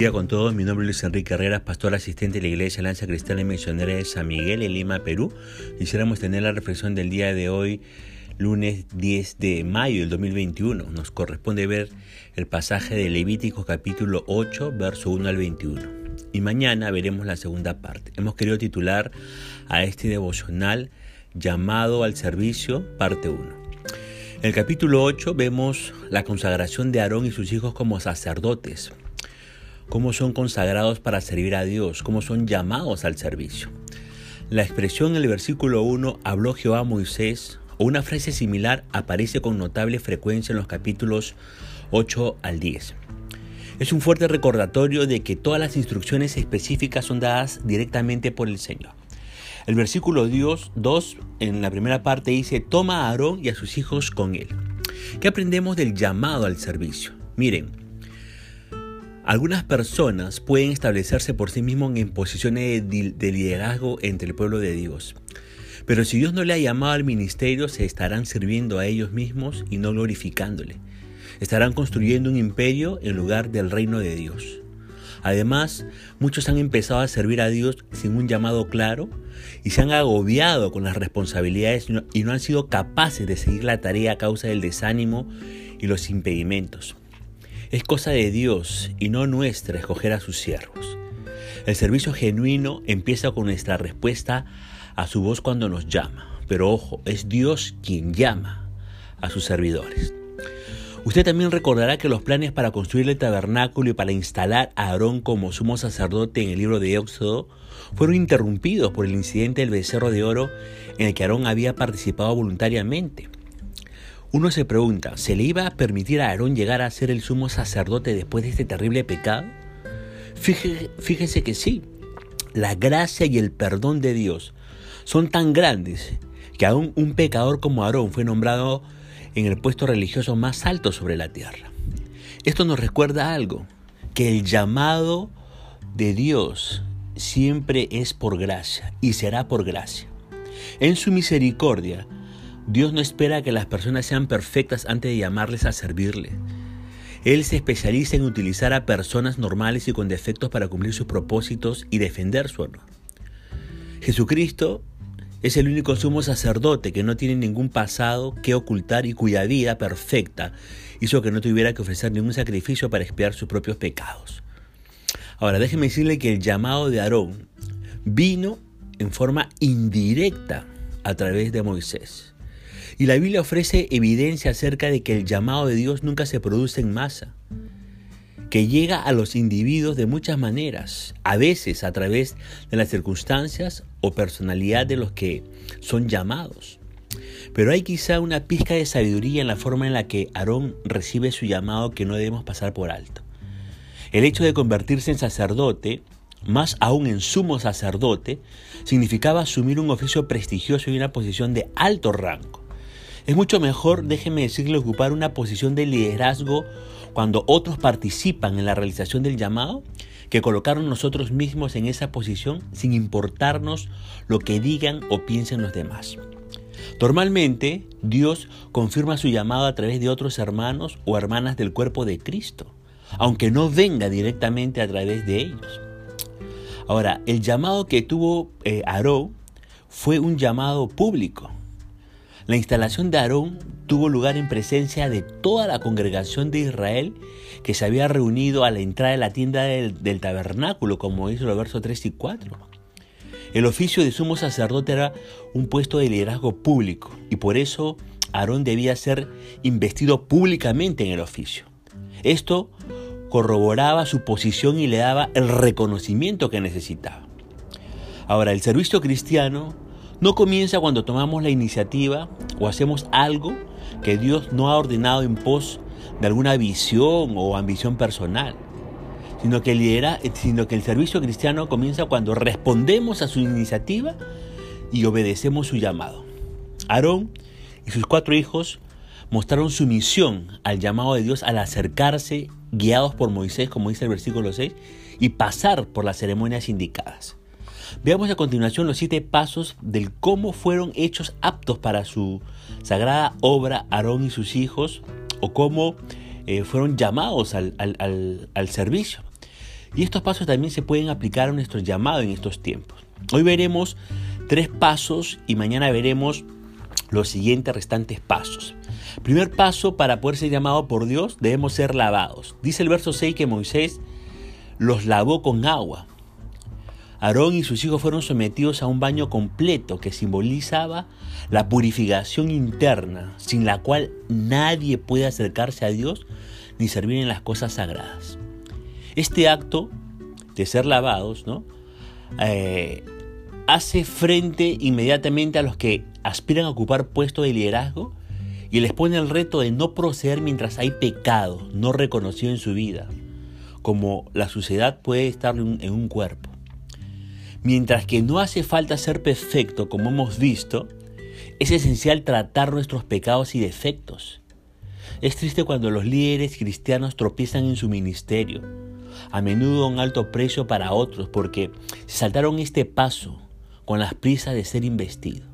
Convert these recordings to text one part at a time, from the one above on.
Día con todos, mi nombre es Luis Enrique Herrera, pastor asistente de la Iglesia Lanza Cristiana y Misionera de San Miguel en Lima, Perú. Quisiéramos tener la reflexión del día de hoy, lunes 10 de mayo del 2021. Nos corresponde ver el pasaje de Levítico capítulo 8, verso 1 al 21. Y mañana veremos la segunda parte. Hemos querido titular a este devocional Llamado al Servicio, parte 1. En el capítulo 8 vemos la consagración de Aarón y sus hijos como sacerdotes cómo son consagrados para servir a Dios, cómo son llamados al servicio. La expresión en el versículo 1, habló Jehová a Moisés, o una frase similar aparece con notable frecuencia en los capítulos 8 al 10. Es un fuerte recordatorio de que todas las instrucciones específicas son dadas directamente por el Señor. El versículo 2 en la primera parte dice, toma a Aarón y a sus hijos con él. ¿Qué aprendemos del llamado al servicio? Miren, algunas personas pueden establecerse por sí mismos en posiciones de liderazgo entre el pueblo de Dios. Pero si Dios no le ha llamado al ministerio, se estarán sirviendo a ellos mismos y no glorificándole. Estarán construyendo un imperio en lugar del reino de Dios. Además, muchos han empezado a servir a Dios sin un llamado claro y se han agobiado con las responsabilidades y no han sido capaces de seguir la tarea a causa del desánimo y los impedimentos. Es cosa de Dios y no nuestra escoger a sus siervos. El servicio genuino empieza con nuestra respuesta a su voz cuando nos llama. Pero ojo, es Dios quien llama a sus servidores. Usted también recordará que los planes para construir el tabernáculo y para instalar a Aarón como sumo sacerdote en el libro de Éxodo fueron interrumpidos por el incidente del becerro de oro en el que Aarón había participado voluntariamente. Uno se pregunta, ¿se le iba a permitir a Aarón llegar a ser el sumo sacerdote después de este terrible pecado? Fíjese, que sí, la gracia y el perdón de Dios son tan grandes que aún un pecador como Aarón fue nombrado en el puesto religioso más alto sobre la tierra. Esto nos recuerda algo, que el llamado de Dios siempre es por gracia y será por gracia. En su misericordia, Dios no espera que las personas sean perfectas antes de llamarles a servirle. Él se especializa en utilizar a personas normales y con defectos para cumplir sus propósitos y defender su honor. Jesucristo es el único sumo sacerdote que no tiene ningún pasado que ocultar y cuya vida perfecta hizo que no tuviera que ofrecer ningún sacrificio para expiar sus propios pecados. Ahora, déjeme decirle que el llamado de Aarón vino en forma indirecta a través de Moisés. Y la Biblia ofrece evidencia acerca de que el llamado de Dios nunca se produce en masa, que llega a los individuos de muchas maneras, a veces a través de las circunstancias o personalidad de los que son llamados. Pero hay quizá una pizca de sabiduría en la forma en la que Aarón recibe su llamado que no debemos pasar por alto. El hecho de convertirse en sacerdote, más aún en sumo sacerdote, significaba asumir un oficio prestigioso y una posición de alto rango. Es mucho mejor, déjeme decirle, ocupar una posición de liderazgo cuando otros participan en la realización del llamado que colocarnos nosotros mismos en esa posición sin importarnos lo que digan o piensen los demás. Normalmente, Dios confirma su llamado a través de otros hermanos o hermanas del cuerpo de Cristo, aunque no venga directamente a través de ellos. Ahora, el llamado que tuvo eh, Aarón fue un llamado público. La instalación de Aarón tuvo lugar en presencia de toda la congregación de Israel que se había reunido a la entrada de la tienda del, tabernáculo, como dice los versos 3 y 4. El oficio de sumo sacerdote era un puesto de liderazgo público y por eso Aarón debía ser investido públicamente en el oficio. Esto corroboraba su posición y le daba el reconocimiento que necesitaba. Ahora, el servicio cristiano no comienza cuando tomamos la iniciativa o hacemos algo que Dios no ha ordenado en pos de alguna visión o ambición personal, sino que, lidera, sino que el servicio cristiano comienza cuando respondemos a su iniciativa y obedecemos su llamado. Aarón y sus cuatro hijos mostraron su misión al llamado de Dios al acercarse, guiados por Moisés, como dice el versículo 6, y pasar por las ceremonias indicadas. Veamos a continuación los siete pasos del cómo fueron hechos aptos para su sagrada obra Aarón y sus hijos o cómo eh, fueron llamados al, al servicio. Y estos pasos también se pueden aplicar a nuestro llamado en estos tiempos. Hoy veremos tres pasos y mañana veremos los siguientes restantes pasos. Primer paso para poder ser llamado por Dios, debemos ser lavados. Dice el verso 6 que Moisés los lavó con agua. Aarón y sus hijos fueron sometidos a un baño completo que simbolizaba la purificación interna, sin la cual nadie puede acercarse a Dios ni servir en las cosas sagradas. Este acto de ser lavados, ¿no? Eh, hace frente inmediatamente a los que aspiran a ocupar puestos de liderazgo y les pone el reto de no proceder mientras hay pecado no reconocido en su vida, como la suciedad puede estar en un cuerpo. Mientras que no hace falta ser perfecto, como hemos visto, es esencial tratar nuestros pecados y defectos. Es triste cuando los líderes cristianos tropiezan en su ministerio, a menudo a un alto precio para otros, porque saltaron este paso con las prisas de ser investido.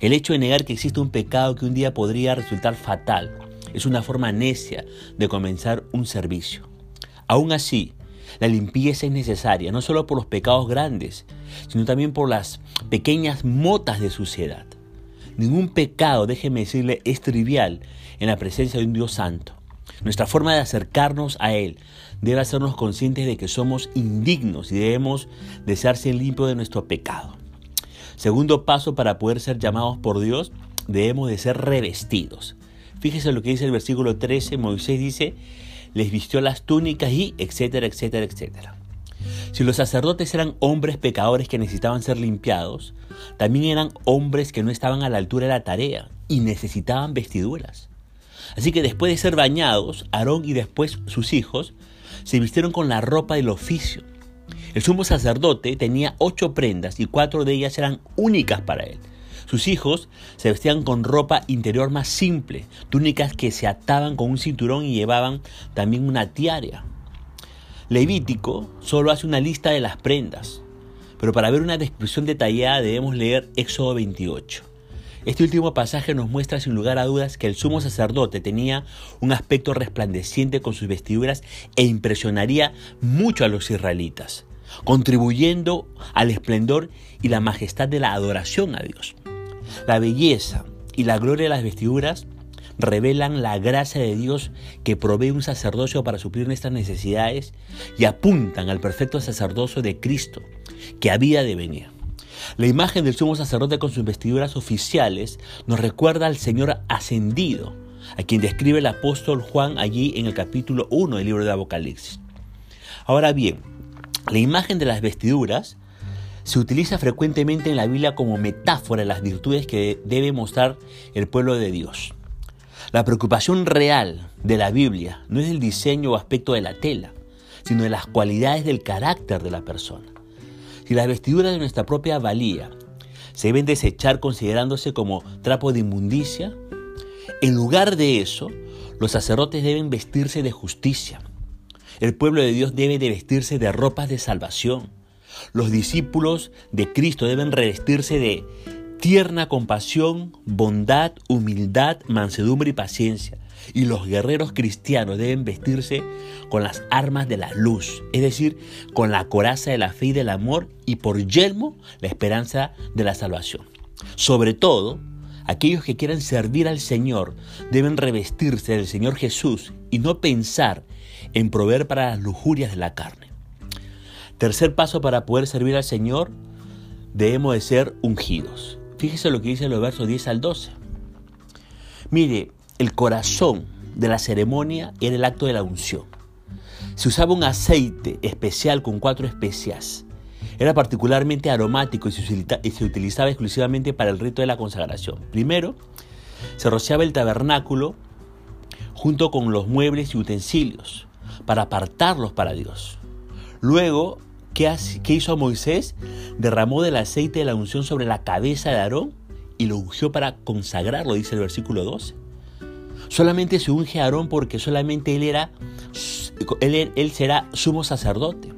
El hecho de negar que existe un pecado que un día podría resultar fatal es una forma necia de comenzar un servicio. Aún así, la limpieza es necesaria, no solo por los pecados grandes, sino también por las pequeñas motas de suciedad. Ningún pecado, déjeme decirle, es trivial en la presencia de un Dios santo. Nuestra forma de acercarnos a Él debe hacernos conscientes de que somos indignos y debemos de ser limpios de nuestro pecado. Segundo paso para poder ser llamados por Dios, debemos de ser revestidos. Fíjese lo que dice el versículo 13, Moisés dice, les vistió las túnicas y etcétera, etcétera, etcétera. Si los sacerdotes eran hombres pecadores que necesitaban ser limpiados, también eran hombres que no estaban a la altura de la tarea y necesitaban vestiduras. Así que después de ser bañados, Aarón y después sus hijos se vistieron con la ropa del oficio el sumo sacerdote tenía ocho prendas y cuatro de ellas eran únicas para él. Sus hijos se vestían con ropa interior más simple, túnicas que se ataban con un cinturón y llevaban también una tiara. Levítico solo hace una lista de las prendas, pero para ver una descripción detallada debemos leer Éxodo 28. Este último pasaje nos muestra sin lugar a dudas que el sumo sacerdote tenía un aspecto resplandeciente con sus vestiduras e impresionaría mucho a los israelitas contribuyendo al esplendor y la majestad de la adoración a Dios. La belleza y la gloria de las vestiduras revelan la gracia de Dios que provee un sacerdocio para suplir nuestras necesidades y apuntan al perfecto sacerdocio de Cristo que había de venir. La imagen del sumo sacerdote con sus vestiduras oficiales nos recuerda al Señor ascendido, a quien describe el apóstol Juan allí en el capítulo 1 del libro de Apocalipsis. Ahora bien, la imagen de las vestiduras se utiliza frecuentemente en la Biblia como metáfora de las virtudes que debe mostrar el pueblo de Dios. La preocupación real de la Biblia no es el diseño o aspecto de la tela, sino de las cualidades del carácter de la persona. Si las vestiduras de nuestra propia valía se deben desechar considerándose como trapo de inmundicia, en lugar de eso, los sacerdotes deben vestirse de justicia, el pueblo de Dios debe de vestirse de ropas de salvación. Los discípulos de Cristo deben revestirse de tierna compasión, bondad, humildad, mansedumbre y paciencia. Y los guerreros cristianos deben vestirse con las armas de la luz, es decir, con la coraza de la fe y del amor y por yelmo la esperanza de la salvación. Sobre todo, aquellos que quieran servir al Señor deben revestirse del Señor Jesús y no pensar en proveer para las lujurias de la carne. Tercer paso para poder servir al Señor, debemos de ser ungidos. Fíjese lo que dice los versos 10 al 12. Mire, el corazón de la ceremonia era el acto de la unción. Se usaba un aceite especial con cuatro especias. Era particularmente aromático y se utilizaba exclusivamente para el rito de la consagración. Primero, se rociaba el tabernáculo junto con los muebles y utensilios para apartarlos para Dios. Luego, ¿qué, hizo Moisés? Derramó del aceite de la unción sobre la cabeza de Aarón y lo ungió para consagrarlo, dice el versículo 12. Solamente se unge a Aarón porque solamente él era él, él será sumo sacerdote.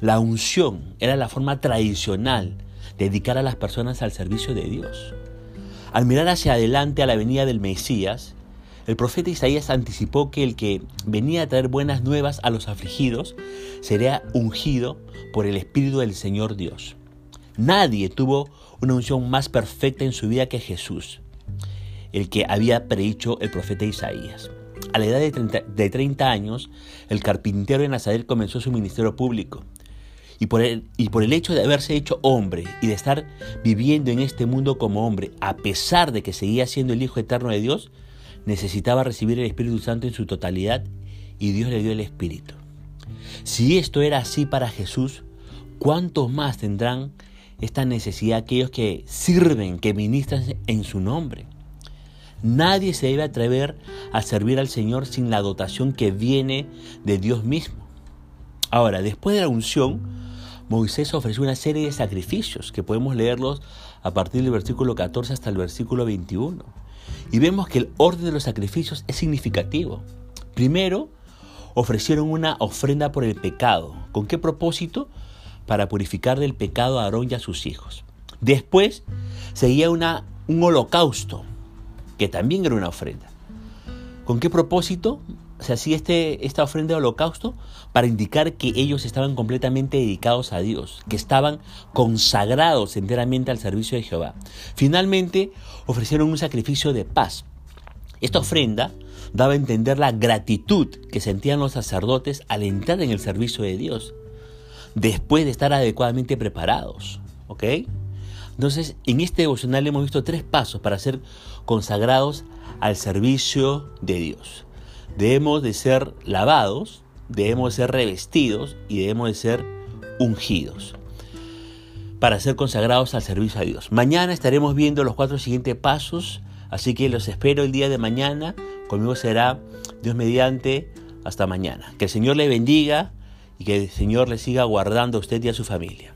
La unción era la forma tradicional de dedicar a las personas al servicio de Dios. Al mirar hacia adelante a la venida del Mesías, El profeta Isaías anticipó que el que venía a traer buenas nuevas a los afligidos sería ungido por el Espíritu del Señor Dios. Nadie tuvo una unción más perfecta en su vida que Jesús, el que había predicho el profeta Isaías. A la edad de 30, años, el carpintero de Nazaret comenzó su ministerio público. Y por, el, y por el hecho de haberse hecho hombre y de estar viviendo en este mundo como hombre, a pesar de que seguía siendo el Hijo eterno de Dios, necesitaba recibir el Espíritu Santo en su totalidad y Dios le dio el Espíritu. Si esto era así para Jesús, ¿cuántos más tendrán esta necesidad aquellos que sirven, que ministran en su nombre? Nadie se debe atrever a servir al Señor sin la dotación que viene de Dios mismo. Ahora, después de la unción, Moisés ofreció una serie de sacrificios que podemos leerlos a partir del versículo 14 hasta el versículo 21. Y vemos que el orden de los sacrificios es significativo. Primero, ofrecieron una ofrenda por el pecado. ¿Con qué propósito? Para purificar del pecado a Aarón y a sus hijos. Después, seguía una, un holocausto que también era una ofrenda. ¿Con qué propósito se hacía este, esta ofrenda de holocausto? Para indicar que ellos estaban completamente dedicados a Dios, que estaban consagrados enteramente al servicio de Jehová. Finalmente, ofrecieron un sacrificio de paz. Esta ofrenda daba a entender la gratitud que sentían los sacerdotes al entrar en el servicio de Dios, después de estar adecuadamente preparados. ¿Ok? Entonces, en este devocional hemos visto tres pasos para ser consagrados al servicio de Dios. Debemos de ser lavados, debemos de ser revestidos y debemos de ser ungidos para ser consagrados al servicio a Dios. Mañana estaremos viendo los cuatro siguientes pasos, así que los espero el día de mañana. Conmigo será Dios mediante. Hasta mañana. Que el Señor le bendiga y que el Señor le siga guardando a usted y a su familia.